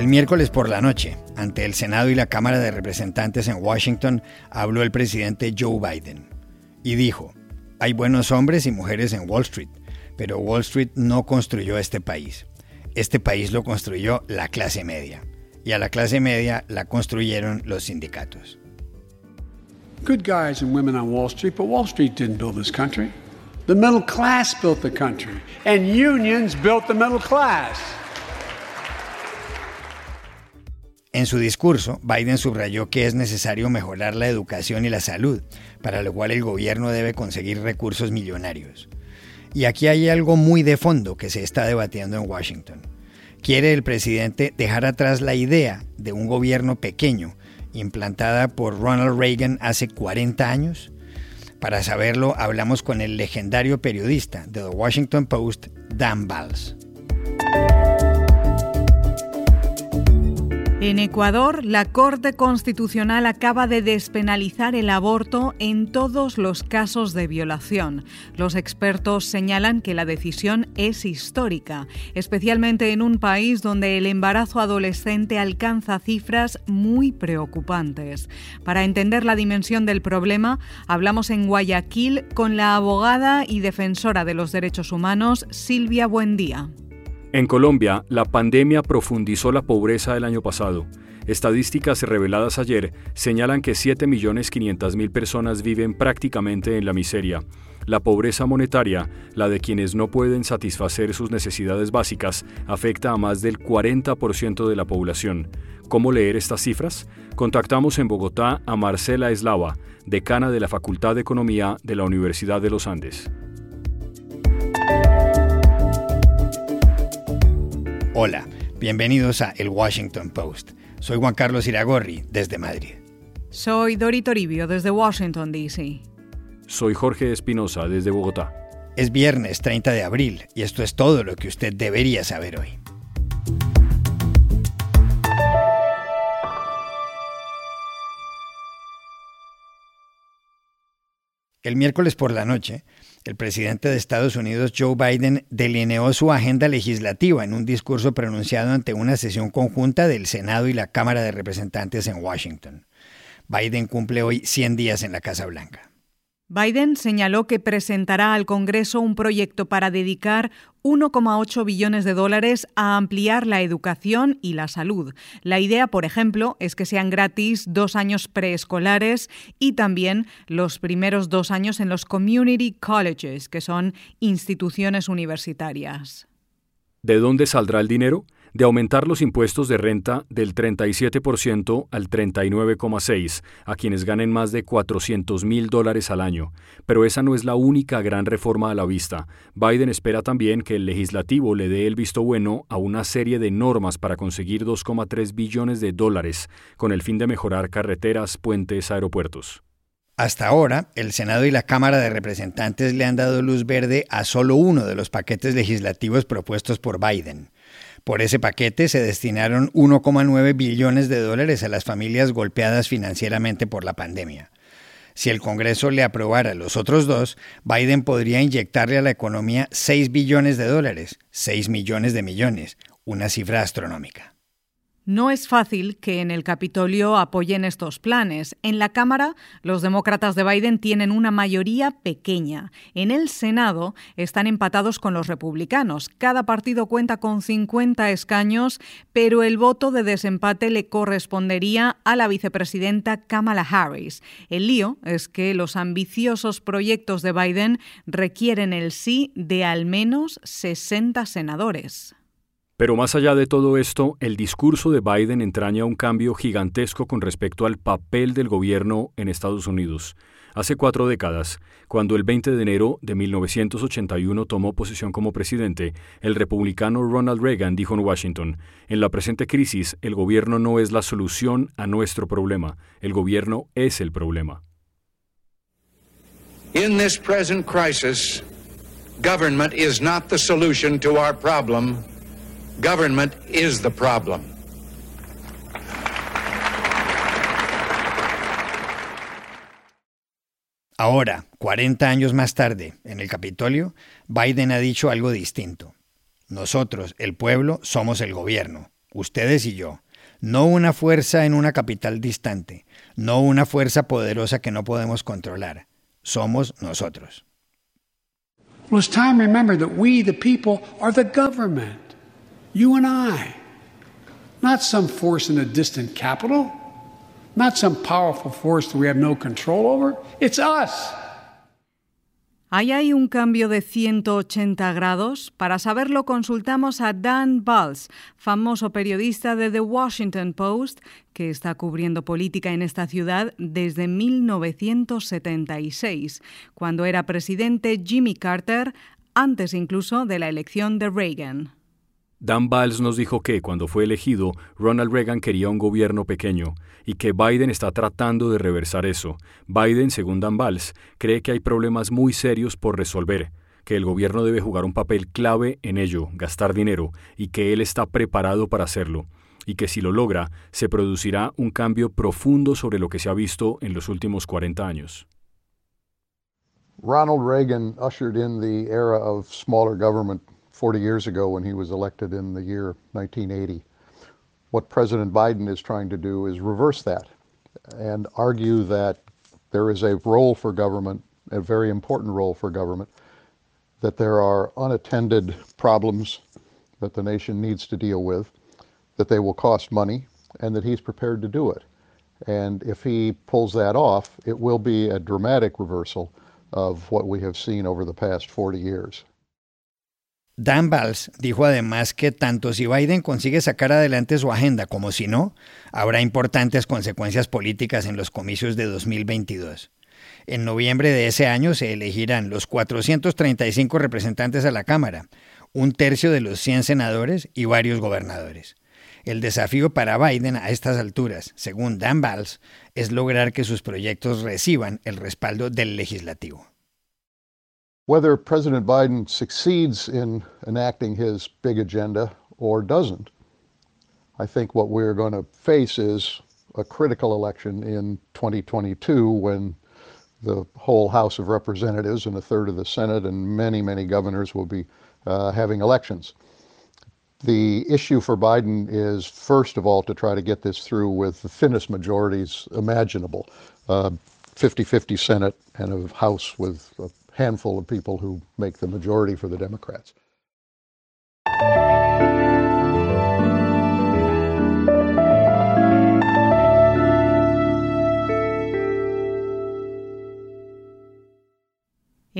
El miércoles por la noche, ante el Senado y la Cámara de Representantes en Washington, habló el presidente Joe Biden y dijo, hay buenos hombres y mujeres en Wall Street, pero Wall Street no construyó este país. Este país lo construyó la clase media, y a la clase media la construyeron los sindicatos. Good guys and women on Wall Street, but Wall Street didn't build this country. The middle class built the country, and unions built the middle class. En su discurso, Biden subrayó que es necesario mejorar la educación y la salud, para lo cual el gobierno debe conseguir recursos millonarios. Y aquí hay algo muy de fondo que se está debatiendo en Washington. Quiere el presidente dejar atrás la idea de un gobierno pequeño, implantada por Ronald Reagan hace 40 años? Para saberlo, hablamos con el legendario periodista de The Washington Post, Dan Valls. En Ecuador, la Corte Constitucional acaba de despenalizar el aborto en todos los casos de violación. Los expertos señalan que la decisión es histórica, especialmente en un país donde el embarazo adolescente alcanza cifras muy preocupantes. Para entender la dimensión del problema, hablamos en Guayaquil con la abogada y defensora de los derechos humanos, Silvia Buendía. En Colombia, la pandemia profundizó la pobreza del año pasado. Estadísticas reveladas ayer señalan que 7.500.000 personas viven prácticamente en la miseria. La pobreza monetaria, la de quienes no pueden satisfacer sus necesidades básicas, afecta a más del 40% de la población. ¿Cómo leer estas cifras? Contactamos en Bogotá a Marcela Eslava, decana de la Facultad de Economía de la Universidad de los Andes. Hola, bienvenidos a El Washington Post. Soy Juan Carlos Iragorri, desde Madrid. Soy Dori Toribio, desde Washington, D.C. Soy Jorge Espinosa, desde Bogotá. Es viernes 30 de abril y esto es todo lo que usted debería saber hoy. El miércoles por la noche, el presidente de Estados Unidos, Joe Biden, delineó su agenda legislativa en un discurso pronunciado ante una sesión conjunta del Senado y la Cámara de Representantes en Washington. Biden cumple hoy 100 días en la Casa Blanca. Biden señaló que presentará al Congreso un proyecto para dedicar 1,8 billones de dólares a ampliar la educación y la salud. La idea, por ejemplo, es que sean gratis dos años preescolares y también los primeros dos años en los community colleges, que son instituciones universitarias. ¿De dónde saldrá el dinero? De aumentar los impuestos de renta del 37% al 39,6% a quienes ganen más de 400 mil dólares al año. Pero esa no es la única gran reforma a la vista. Biden espera también que el legislativo le dé el visto bueno a una serie de normas para conseguir 2,3 billones de dólares con el fin de mejorar carreteras, puentes, aeropuertos. Hasta ahora, el Senado y la Cámara de Representantes le han dado luz verde a solo uno de los paquetes legislativos propuestos por Biden. Por ese paquete se destinaron 1,9 billones de dólares a las familias golpeadas financieramente por la pandemia. Si el Congreso le aprobara los otros dos, Biden podría inyectarle a la economía 6 billones de dólares, 6 millones de millones, una cifra astronómica. No es fácil que en el Capitolio apoyen estos planes. En la Cámara, los demócratas de Biden tienen una mayoría pequeña. En el Senado están empatados con los republicanos. Cada partido cuenta con 50 escaños, pero el voto de desempate le correspondería a la vicepresidenta Kamala Harris. El lío es que los ambiciosos proyectos de Biden requieren el sí de al menos 60 senadores. Pero más allá de todo esto, el discurso de Biden entraña un cambio gigantesco con respecto al papel del gobierno en Estados Unidos. Hace cuatro décadas, cuando el 20 de enero de 1981 tomó posesión como presidente, el republicano Ronald Reagan dijo en Washington, en la presente crisis el gobierno no es la solución a nuestro problema, el gobierno es el problema. In this present crisis, government is not the solution to our problem. Government is the problem. Ahora, 40 años más tarde, en el Capitolio, Biden ha dicho algo distinto. Nosotros, el pueblo, somos el gobierno. ustedes y yo, no una fuerza en una capital distante, no una fuerza poderosa que no podemos controlar. Somos nosotros. Well, it's time to remember that we, the people, are the government. You and I. Not some force in a distant capital, not some powerful force that we have no control over. It's us. Ahí hay un cambio de 180 grados. Para saberlo consultamos a Dan Balls, famoso periodista de The Washington Post, que está cubriendo política en esta ciudad desde 1976, cuando era presidente Jimmy Carter, antes incluso de la elección de Reagan. Dan Biles nos dijo que, cuando fue elegido, Ronald Reagan quería un gobierno pequeño y que Biden está tratando de reversar eso. Biden, según Dan Biles, cree que hay problemas muy serios por resolver, que el gobierno debe jugar un papel clave en ello, gastar dinero, y que él está preparado para hacerlo, y que si lo logra, se producirá un cambio profundo sobre lo que se ha visto en los últimos 40 años. Ronald Reagan ushered in the era of smaller government 40 years ago when he was elected in the year 1980. What President Biden is trying to do is reverse that and argue that there is a role for government, a very important role for government, that there are unattended problems that the nation needs to deal with, that they will cost money, and that he's prepared to do it. And if he pulls that off, it will be a dramatic reversal of what we have seen over the past 40 years. Dan Valls dijo además que tanto si Biden consigue sacar adelante su agenda como si no, habrá importantes consecuencias políticas en los comicios de 2022. En noviembre de ese año se elegirán los 435 representantes a la Cámara, un tercio de los 100 senadores y varios gobernadores. El desafío para Biden a estas alturas, según Dan Valls, es lograr que sus proyectos reciban el respaldo del legislativo. Whether President Biden succeeds in enacting his big agenda or doesn't, I think what we're going to face is a critical election in 2022 when the whole House of Representatives and a third of the Senate and many, many governors will be uh, having elections. The issue for Biden is, first of all, to try to get this through with the thinnest majorities imaginable 50 uh, 50 Senate and a House with a handful of people who make the majority for the Democrats.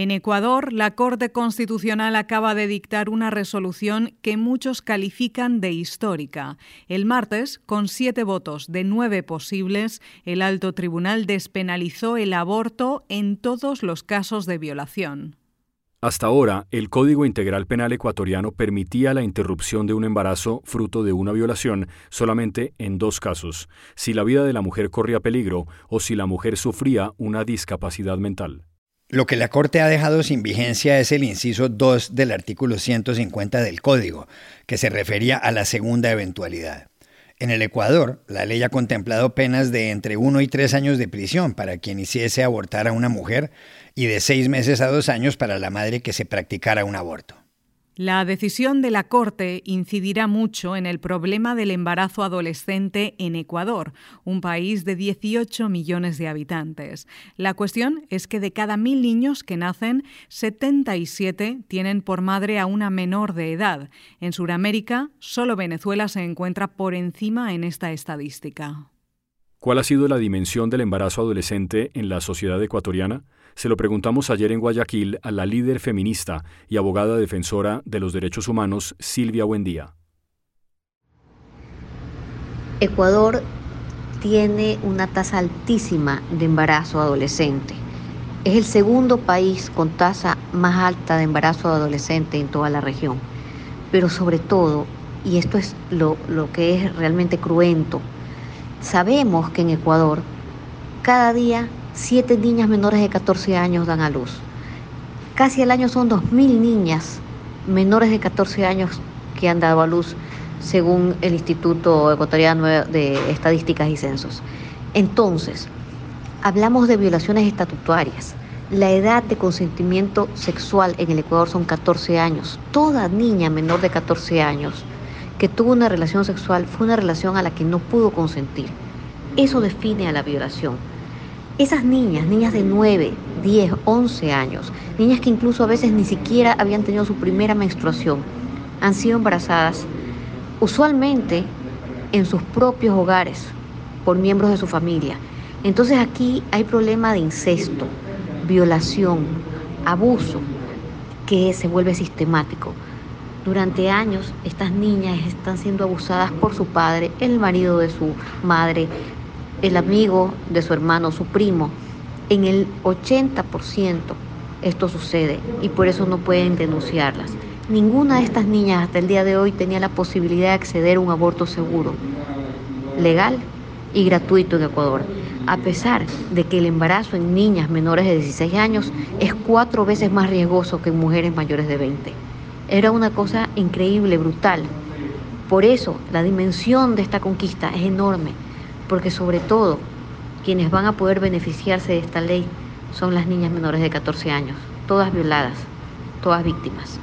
En Ecuador, la Corte Constitucional acaba de dictar una resolución que muchos califican de histórica. El martes, con siete votos de nueve posibles, el alto tribunal despenalizó el aborto en todos los casos de violación. Hasta ahora, el Código Integral Penal ecuatoriano permitía la interrupción de un embarazo fruto de una violación solamente en dos casos, si la vida de la mujer corría peligro o si la mujer sufría una discapacidad mental. Lo que la Corte ha dejado sin vigencia es el inciso 2 del artículo 150 del Código, que se refería a la segunda eventualidad. En el Ecuador, la ley ha contemplado penas de entre 1 y 3 años de prisión para quien hiciese abortar a una mujer y de 6 meses a 2 años para la madre que se practicara un aborto. La decisión de la Corte incidirá mucho en el problema del embarazo adolescente en Ecuador, un país de 18 millones de habitantes. La cuestión es que de cada mil niños que nacen, 77 tienen por madre a una menor de edad. En Sudamérica, solo Venezuela se encuentra por encima en esta estadística. ¿Cuál ha sido la dimensión del embarazo adolescente en la sociedad ecuatoriana? Se lo preguntamos ayer en Guayaquil a la líder feminista y abogada defensora de los derechos humanos, Silvia Buendía. Ecuador tiene una tasa altísima de embarazo adolescente. Es el segundo país con tasa más alta de embarazo adolescente en toda la región. Pero sobre todo, y esto es lo, lo que es realmente cruento, sabemos que en Ecuador cada día siete niñas menores de 14 años dan a luz. Casi al año son 2.000 niñas menores de 14 años que han dado a luz, según el Instituto Ecuatoriano de Estadísticas y Censos. Entonces, hablamos de violaciones estatutarias. La edad de consentimiento sexual en el Ecuador son 14 años. Toda niña menor de 14 años que tuvo una relación sexual fue una relación a la que no pudo consentir. Eso define a la violación. Esas niñas, niñas de 9, 10, 11 años, niñas que incluso a veces ni siquiera habían tenido su primera menstruación, han sido embarazadas usualmente en sus propios hogares por miembros de su familia. Entonces aquí hay problema de incesto, violación, abuso, que se vuelve sistemático. Durante años estas niñas están siendo abusadas por su padre, el marido de su madre, el amigo de su hermano, su primo. En el 80% esto sucede y por eso no pueden denunciarlas. Ninguna de estas niñas hasta el día de hoy tenía la posibilidad de acceder a un aborto seguro, legal y gratuito en Ecuador, a pesar de que el embarazo en niñas menores de 16 años es cuatro veces más riesgoso que en mujeres mayores de 20. Era una cosa increíble, brutal. Por eso la dimensión de esta conquista es enorme, porque sobre todo quienes van a poder beneficiarse de esta ley son las niñas menores de 14 años, todas violadas, todas víctimas.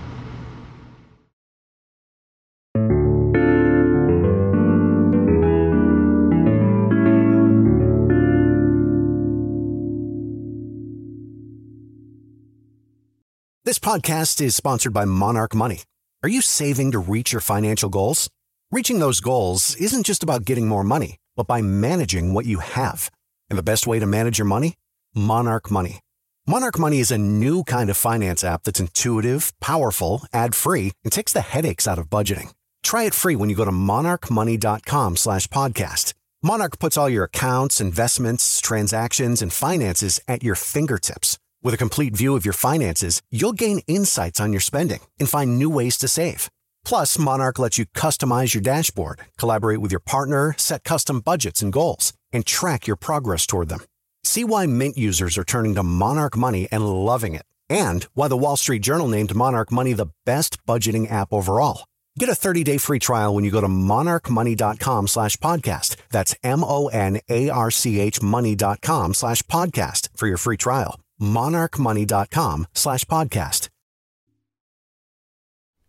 This podcast is sponsored by Monarch Money. Are you saving to reach your financial goals? Reaching those goals isn't just about getting more money, but by managing what you have. And the best way to manage your money? Monarch Money. Monarch Money is a new kind of finance app that's intuitive, powerful, ad-free, and takes the headaches out of budgeting. Try it free when you go to monarchmoney.com slash podcast. Monarch puts all your accounts, investments, transactions, and finances at your fingertips with a complete view of your finances, you'll gain insights on your spending and find new ways to save. Plus, Monarch lets you customize your dashboard, collaborate with your partner, set custom budgets and goals, and track your progress toward them. See why Mint users are turning to Monarch Money and loving it, and why the Wall Street Journal named Monarch Money the best budgeting app overall. Get a 30-day free trial when you go to monarchmoney.com slash podcast. That's M-O-N-A-R-C-H money.com slash podcast for your free trial. monarchmoney.com slash podcast.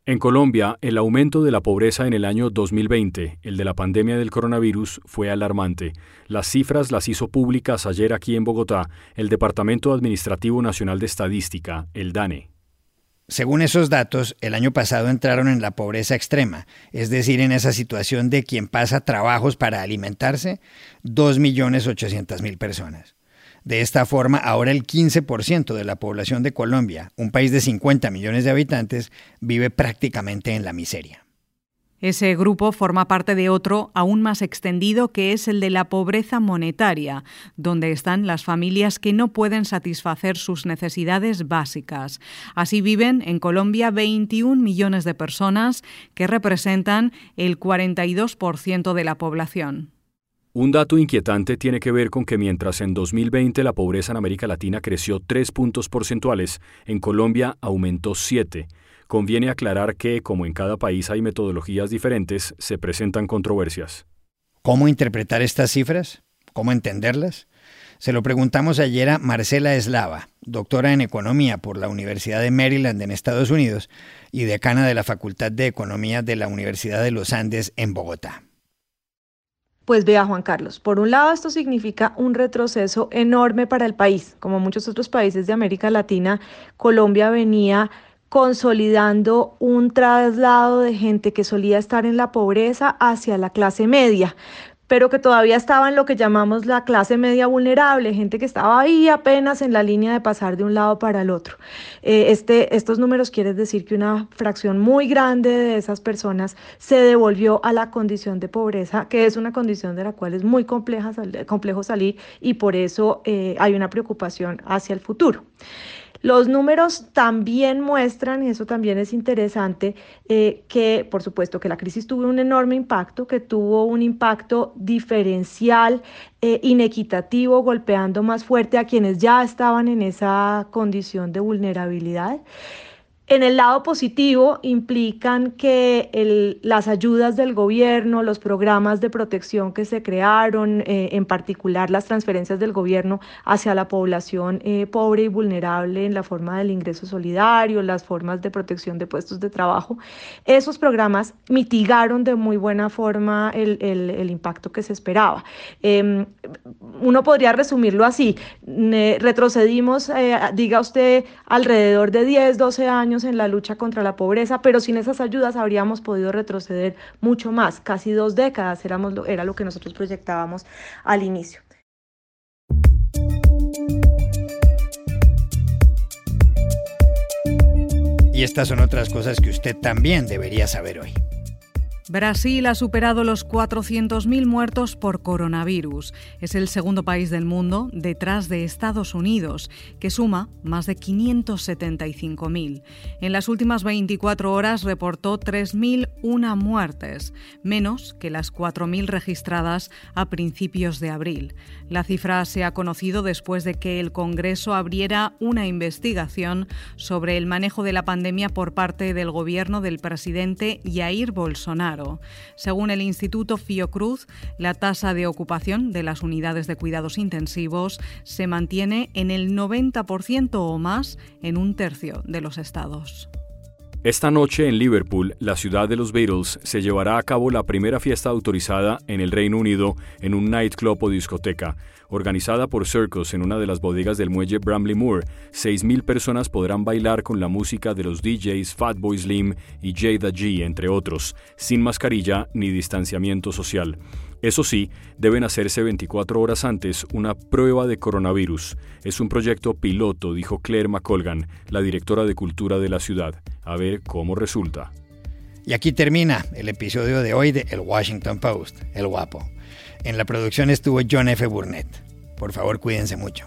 En Colombia, el aumento de la pobreza en el año 2020, el de la pandemia del coronavirus, fue alarmante. Las cifras las hizo públicas ayer aquí en Bogotá el Departamento Administrativo Nacional de Estadística, el DANE. Según esos datos, el año pasado entraron en la pobreza extrema, es decir, en esa situación de quien pasa trabajos para alimentarse, 2.800.000 personas. De esta forma, ahora el 15% de la población de Colombia, un país de 50 millones de habitantes, vive prácticamente en la miseria. Ese grupo forma parte de otro aún más extendido que es el de la pobreza monetaria, donde están las familias que no pueden satisfacer sus necesidades básicas. Así viven en Colombia 21 millones de personas que representan el 42% de la población. Un dato inquietante tiene que ver con que mientras en 2020 la pobreza en América Latina creció 3 puntos porcentuales, en Colombia aumentó 7. Conviene aclarar que, como en cada país hay metodologías diferentes, se presentan controversias. ¿Cómo interpretar estas cifras? ¿Cómo entenderlas? Se lo preguntamos ayer a Marcela Eslava, doctora en Economía por la Universidad de Maryland en Estados Unidos y decana de la Facultad de Economía de la Universidad de los Andes en Bogotá. Pues vea, Juan Carlos, por un lado esto significa un retroceso enorme para el país. Como muchos otros países de América Latina, Colombia venía consolidando un traslado de gente que solía estar en la pobreza hacia la clase media pero que todavía estaba en lo que llamamos la clase media vulnerable, gente que estaba ahí apenas en la línea de pasar de un lado para el otro. Eh, este, estos números quieren decir que una fracción muy grande de esas personas se devolvió a la condición de pobreza, que es una condición de la cual es muy complejo salir y por eso eh, hay una preocupación hacia el futuro. Los números también muestran, y eso también es interesante, eh, que por supuesto que la crisis tuvo un enorme impacto, que tuvo un impacto diferencial, eh, inequitativo, golpeando más fuerte a quienes ya estaban en esa condición de vulnerabilidad En el lado positivo implican que las ayudas del gobierno, los programas de protección que se crearon, eh, en particular las transferencias del gobierno hacia la población eh, pobre y vulnerable en la forma del ingreso solidario, las formas de protección de puestos de trabajo, esos programas mitigaron de muy buena forma el, impacto que se esperaba. Em, uno podría resumirlo así, retrocedimos, eh, diga usted, alrededor de 10, 12 años, en la lucha contra la pobreza, pero sin esas ayudas habríamos podido retroceder mucho más, casi dos décadas éramos, era lo que nosotros proyectábamos al inicio. Y estas son otras cosas que usted también debería saber hoy. Brasil ha superado los 400.000 muertos por coronavirus. Es el segundo país del mundo detrás de Estados Unidos, que suma más de 575.000. En las últimas 24 horas reportó 3.001 muertes, menos que las 4.000 registradas a principios de abril. La cifra se ha conocido después de que el Congreso abriera una investigación sobre el manejo de la pandemia por parte del gobierno del presidente Jair Bolsonaro. Según el Instituto Fiocruz, la tasa de ocupación de las unidades de cuidados intensivos se mantiene en el 90% o más en un tercio de los estados. Esta noche en Liverpool, la ciudad de los Beatles, se llevará a cabo la primera fiesta autorizada en el Reino Unido en un nightclub o discoteca. Organizada por Circus en una de las bodegas del muelle Bramley Moor, 6.000 personas podrán bailar con la música de los DJs Fatboy Slim y Jada G, entre otros, sin mascarilla ni distanciamiento social. Eso sí, deben hacerse 24 horas antes una prueba de coronavirus. Es un proyecto piloto, dijo Claire McColgan, la directora de cultura de la ciudad. A ver cómo resulta. Y aquí termina el episodio de hoy de El Washington Post, El Guapo. En la producción estuvo John F. Burnett. Por favor, cuídense mucho.